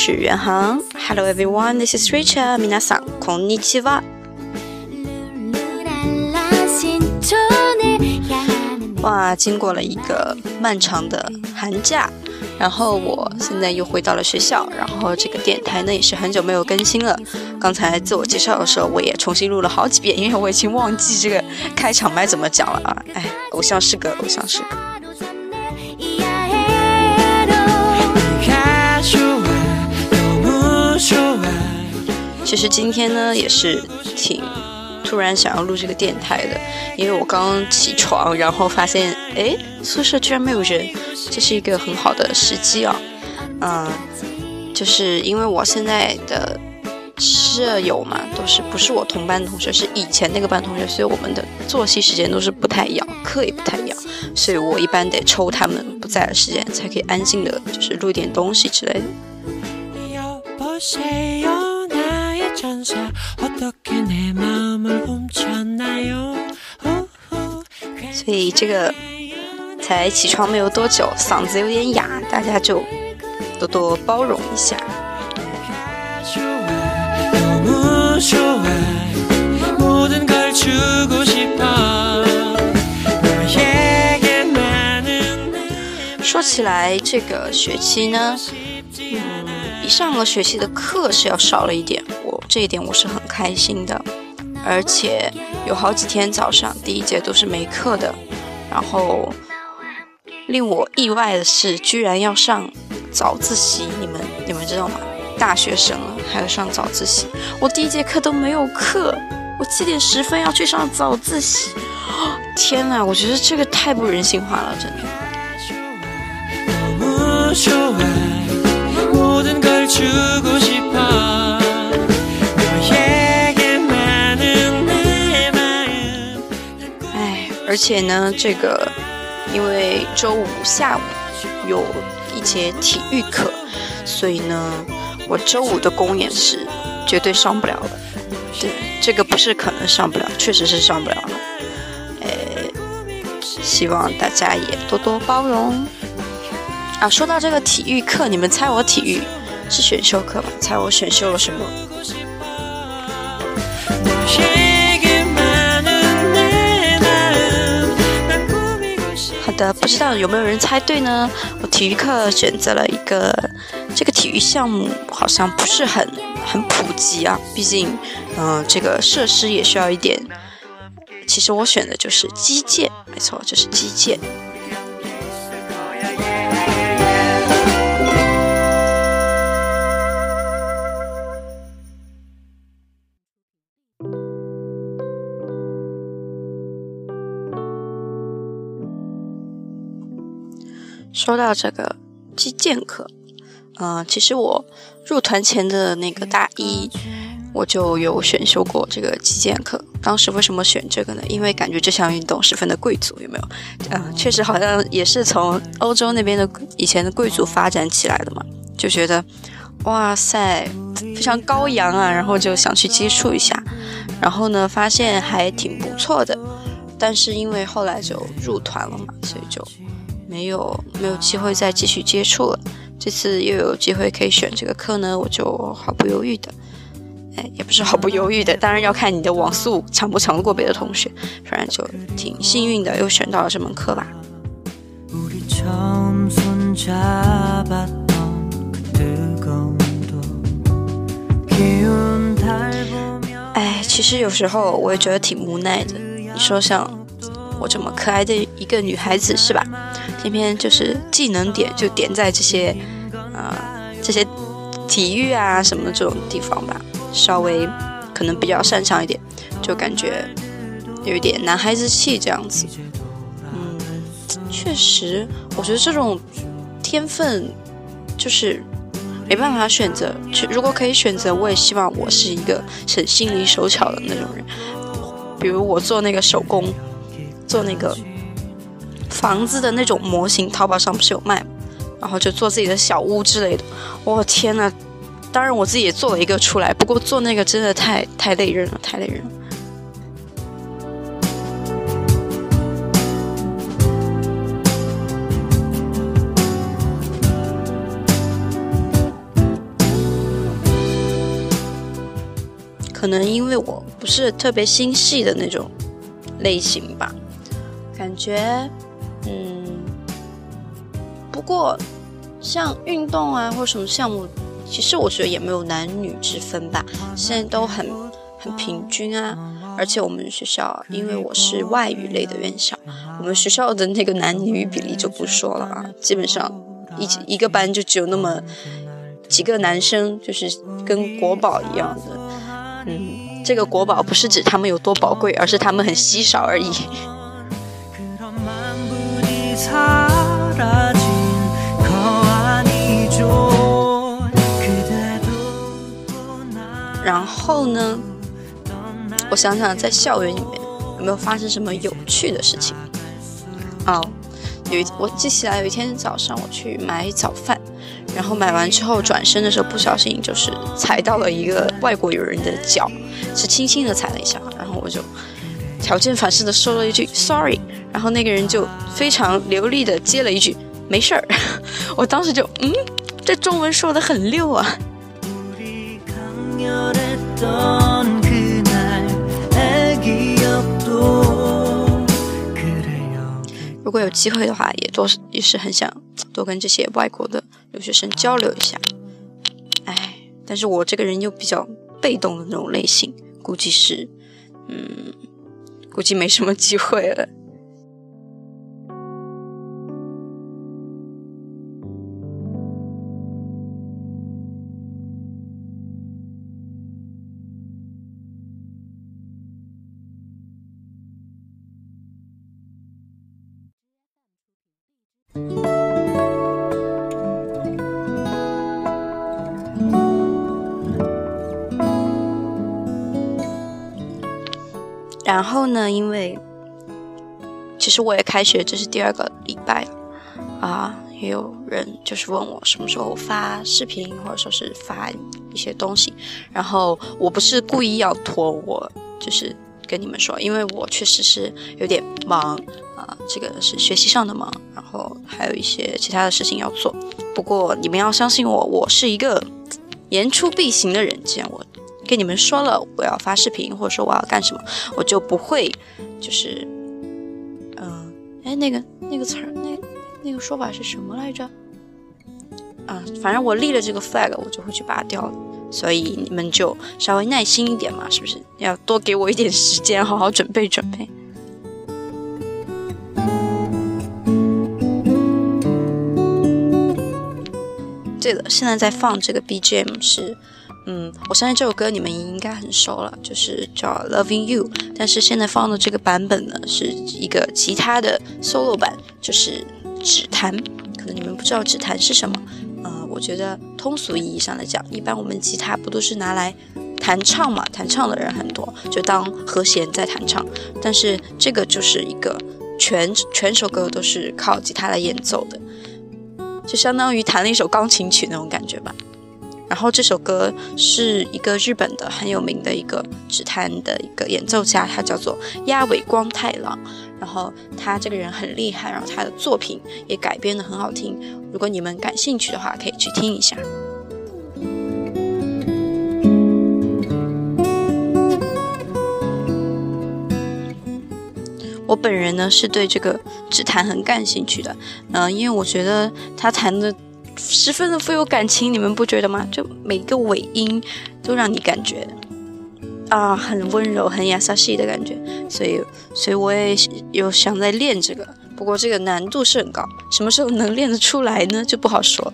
大家好，我是袁航。Hello everyone, this is Rachel. 皆さんこんにちは。哇，经过了一个漫长的寒假，然后我现在又回到了学校，然后这个电台呢也是很久没有更新了。刚才自我介绍的时候，我也重新录了好几遍，因为我已经忘记这个开场白怎么讲了啊！哎，偶像是个偶像是个。 其实今天呢，也是挺突然想要录这个电台的，因为我刚起床，然后发现，哎，宿舍居然没有人，这是一个很好的时机啊。嗯，就是因为我现在的舍友嘛，都是不是我同班同学，是以前那个班同学，所以我们的作息时间都是不太一样，课也不太一样，所以我一般得抽他们不在的时间，才可以安静的，就是录点东西之类的。所以这个才起床没有多久，嗓子有点哑，大家就多多包容一下。说起来，这个学期呢，嗯，比上个学期的课是要少了一点。这一点我是很开心的，而且有好几天早上第一节都是没课的，然后令我意外的是，居然要上早自习，你们你们知道吗？大学生了还要上早自习，我第一节课都没有课，我七点十分要去上早自习，天呐，我觉得这个太不人性化了，真的。而且呢，这个因为周五下午有一节体育课，所以呢，我周五的公演是绝对上不了的。对，这个不是可能上不了，确实是上不了了。哎，希望大家也多多包容。啊，说到这个体育课，你们猜我体育是选修课吧？猜我选修了什么？的不知道有没有人猜对呢？我体育课选择了一个，这个体育项目好像不是很很普及啊。毕竟，嗯，这个设施也需要一点。其实我选的就是击剑，没错，就是击剑。说到这个击剑课，嗯，其实我入团前的那个大一，我就有选修过这个击剑课。当时为什么选这个呢？因为感觉这项运动十分的贵族，有没有？嗯，确实好像也是从欧洲那边的以前的贵族发展起来的嘛，就觉得哇塞，非常高扬啊，然后就想去接触一下，然后呢，发现还挺不错的，但是因为后来就入团了嘛，所以就。没有没有机会再继续接触了，这次又有机会可以选这个课呢，我就毫不犹豫的，哎，也不是毫不犹豫的，当然要看你的网速强不强过别的同学，反正就挺幸运的，又选到了这门课吧。哎，其实有时候我也觉得挺无奈的，你说像我这么可爱的一个女孩子是吧？偏偏就是技能点就点在这些，呃，这些体育啊什么的这种地方吧，稍微可能比较擅长一点，就感觉有一点男孩子气这样子。嗯，确实，我觉得这种天分就是没办法选择。去如果可以选择，我也希望我是一个很心灵手巧的那种人，比如我做那个手工，做那个。房子的那种模型淘宝上不是有卖然后就做自己的小屋之类的。我天呐当然我自己也做了一个出来不过做那个真的太太累人了太累人了。可能因为我不是特别心细的那种类型吧感觉嗯，不过像运动啊或什么项目，其实我觉得也没有男女之分吧，现在都很很平均啊。而且我们学校，因为我是外语类的院校，我们学校的那个男女比例就不说了啊，基本上一一个班就只有那么几个男生，就是跟国宝一样的。嗯，这个国宝不是指他们有多宝贵，而是他们很稀少而已。然后呢？我想想，在校园里面有没有发生什么有趣的事情？哦，有一我记起来，有一天早上我去买早饭，然后买完之后转身的时候不小心就是踩到了一个外国友人的脚，是轻轻的踩了一下，然后我就条件反射的说了一句 sorry，然后那个人就非常流利的接了一句没事儿，我当时就嗯，这中文说的很溜啊。如果有机会的话，也多也是很想多跟这些外国的留学生交流一下。哎，但是我这个人又比较被动的那种类型，估计是，嗯，估计没什么机会了。然后呢？因为其实我也开学，这是第二个礼拜啊。也有人就是问我什么时候发视频，或者说是发一些东西。然后我不是故意要拖，我就是跟你们说，因为我确实是有点忙啊。这个是学习上的忙，然后还有一些其他的事情要做。不过你们要相信我，我是一个言出必行的人。既然我。跟你们说了，我要发视频，或者说我要干什么，我就不会，就是，嗯，哎，那个那个词儿，那那个说法是什么来着？啊，反正我立了这个 flag，我就会去拔掉了。所以你们就稍微耐心一点嘛，是不是？要多给我一点时间，好好准备准备。对了，现在在放这个 BGM 是。嗯，我相信这首歌你们应该很熟了，就是叫《Loving You》。但是现在放的这个版本呢，是一个吉他的 solo 版，就是指弹。可能你们不知道指弹是什么。呃，我觉得通俗意义上来讲，一般我们吉他不都是拿来弹唱嘛？弹唱的人很多，就当和弦在弹唱。但是这个就是一个全全首歌都是靠吉他来演奏的，就相当于弹了一首钢琴曲那种感觉吧。然后这首歌是一个日本的很有名的一个指弹的一个演奏家，他叫做鸭尾光太郎。然后他这个人很厉害，然后他的作品也改编的很好听。如果你们感兴趣的话，可以去听一下。我本人呢是对这个指弹很感兴趣的，嗯，因为我觉得他弹的。十分的富有感情，你们不觉得吗？就每个尾音都让你感觉啊，很温柔、很雅萨西的感觉。所以，所以我也有想在练这个，不过这个难度是很高，什么时候能练得出来呢？就不好说了。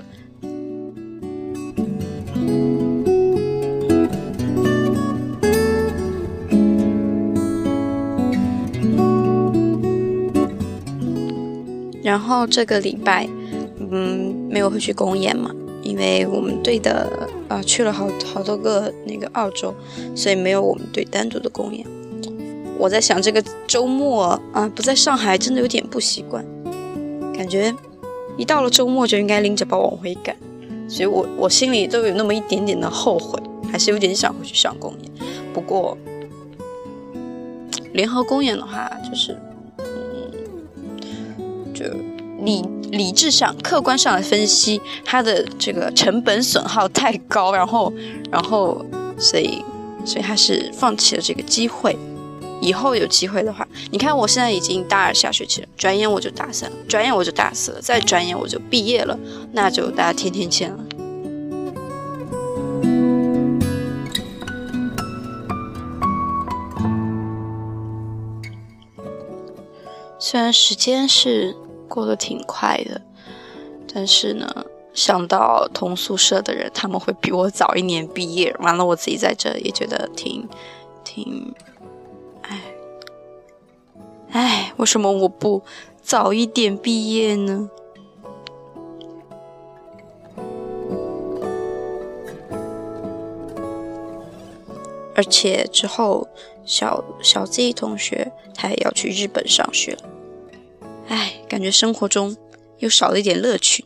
然后这个礼拜。嗯，没有会去公演嘛，因为我们队的啊去了好好多个那个澳洲，所以没有我们队单独的公演。我在想这个周末啊不在上海，真的有点不习惯，感觉一到了周末就应该拎着包往回赶，所以我我心里都有那么一点点的后悔，还是有点想回去上公演。不过联合公演的话，就是嗯就。你理智上、客观上来分析，它的这个成本损耗太高，然后，然后，所以所以他是放弃了这个机会。以后有机会的话，你看我现在已经大二下学期了，转眼我就大三，转眼我就大四了，再转眼我就毕业了，那就大家天天见了。虽然时间是过得挺快的，但是呢，想到同宿舍的人他们会比我早一年毕业，完了我自己在这也觉得挺挺。哎，哎为什么我不早一点毕业呢？而且之后，小小 Z 同学他也要去日本上学了。哎，感觉生活中又少了一点乐趣。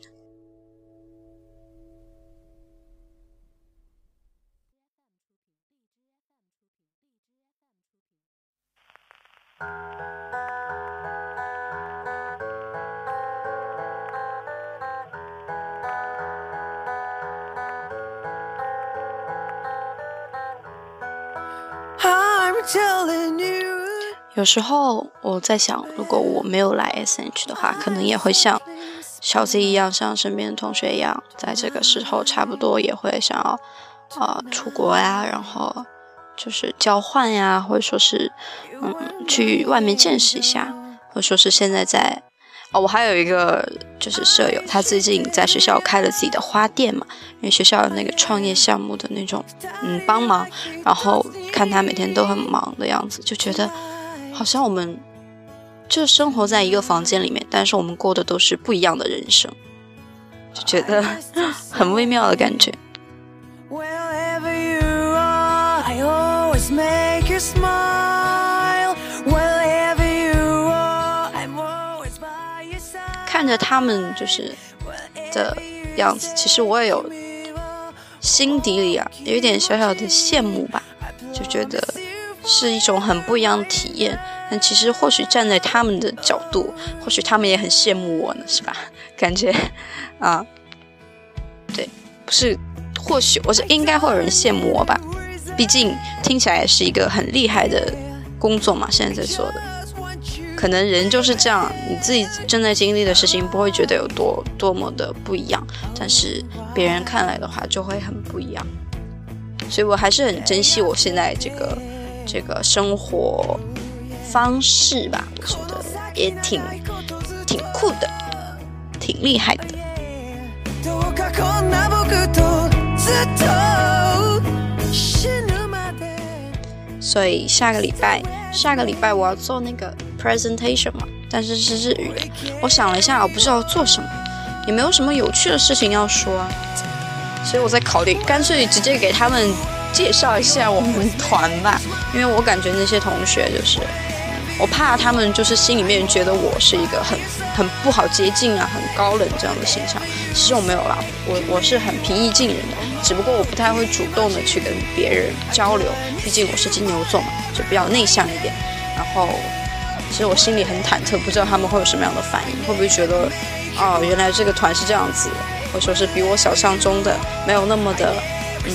有时候我在想，如果我没有来 S H 的话，可能也会像小 Z 一样，像身边的同学一样，在这个时候差不多也会想要呃出国呀，然后就是交换呀，或者说是嗯去外面见识一下，或者说是现在在。哦，我还有一个就是舍友，他最近在学校开了自己的花店嘛，因为学校有那个创业项目的那种，嗯，帮忙。然后看他每天都很忙的样子，就觉得好像我们就生活在一个房间里面，但是我们过的都是不一样的人生，就觉得 很微妙的感觉。看着他们就是的样子，其实我也有心底里啊有一点小小的羡慕吧，就觉得是一种很不一样的体验。但其实或许站在他们的角度，或许他们也很羡慕我呢，是吧？感觉啊，对，不是，或许我是应该会有人羡慕我吧，毕竟听起来是一个很厉害的工作嘛，现在在做的。可能人就是这样，你自己正在经历的事情不会觉得有多多么的不一样，但是别人看来的话就会很不一样。所以我还是很珍惜我现在这个这个生活方式吧，我觉得也挺挺酷的，挺厉害的。所以下个礼拜，下个礼拜我要做那个。presentation 嘛，但是是日语的。我想了一下，我不知道做什么，也没有什么有趣的事情要说，所以我在考虑，干脆直接给他们介绍一下我们团吧。因为我感觉那些同学就是，我怕他们就是心里面觉得我是一个很很不好接近啊，很高冷这样的形象。其实我没有啦，我我是很平易近人的，只不过我不太会主动的去跟别人交流，毕竟我是金牛座嘛，就比较内向一点，然后。其实我心里很忐忑，不知道他们会有什么样的反应，会不会觉得，哦，原来这个团是这样子，或者说是比我想象中的没有那么的，嗯，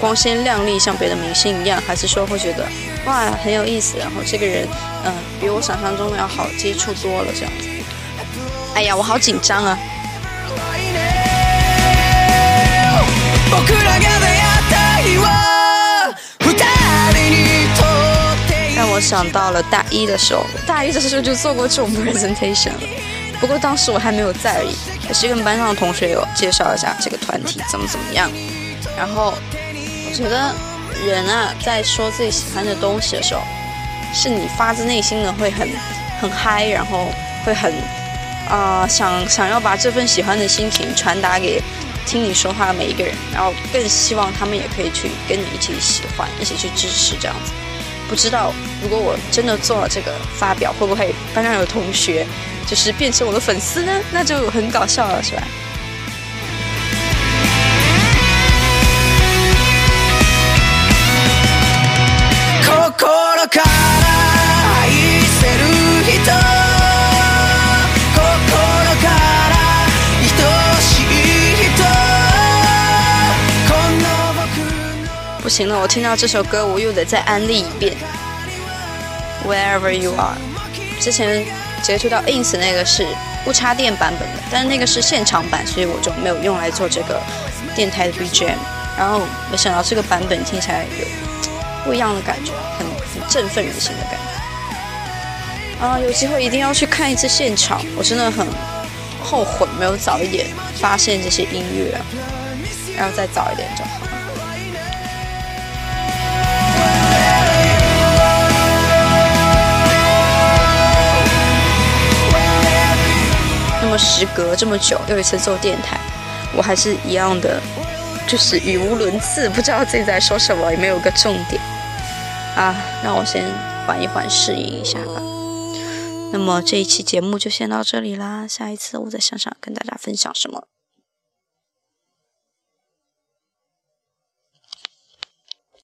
光鲜亮丽，像别的明星一样，还是说会觉得，哇，很有意思，然后这个人，嗯，比我想象中的要好接触多了这样子。哎呀，我好紧张啊！想到了大一的时候，大一的时候就做过这种 presentation 了。不过当时我还没有在而已，也是跟班上的同学有介绍一下这个团体怎么怎么样。然后我觉得人啊，在说自己喜欢的东西的时候，是你发自内心的会很很嗨，然后会很啊想想要把这份喜欢的心情传达给听你说话的每一个人，然后更希望他们也可以去跟你一起喜欢，一起去支持这样子。不知道如果我真的做了这个发表，会不会班上有同学就是变成我的粉丝呢？那就很搞笑了，是吧？不行了，我听到这首歌，我又得再安利一遍。Wherever you are，之前截图到 ins 那个是不插电版本的，但是那个是现场版，所以我就没有用来做这个电台的 BGM。然后没想到这个版本听起来有不一样的感觉，很很振奋人心的感觉。啊，有机会一定要去看一次现场，我真的很后悔没有早一点发现这些音乐，然后再早一点就好。时隔这么久，又一次做电台，我还是一样的。就是语无伦次，不知道自己在说什么，也没有个重点啊。让我先缓一缓，适应一下吧。那么这一期节目就先到这里啦，下一次我再想想跟大家分享什么。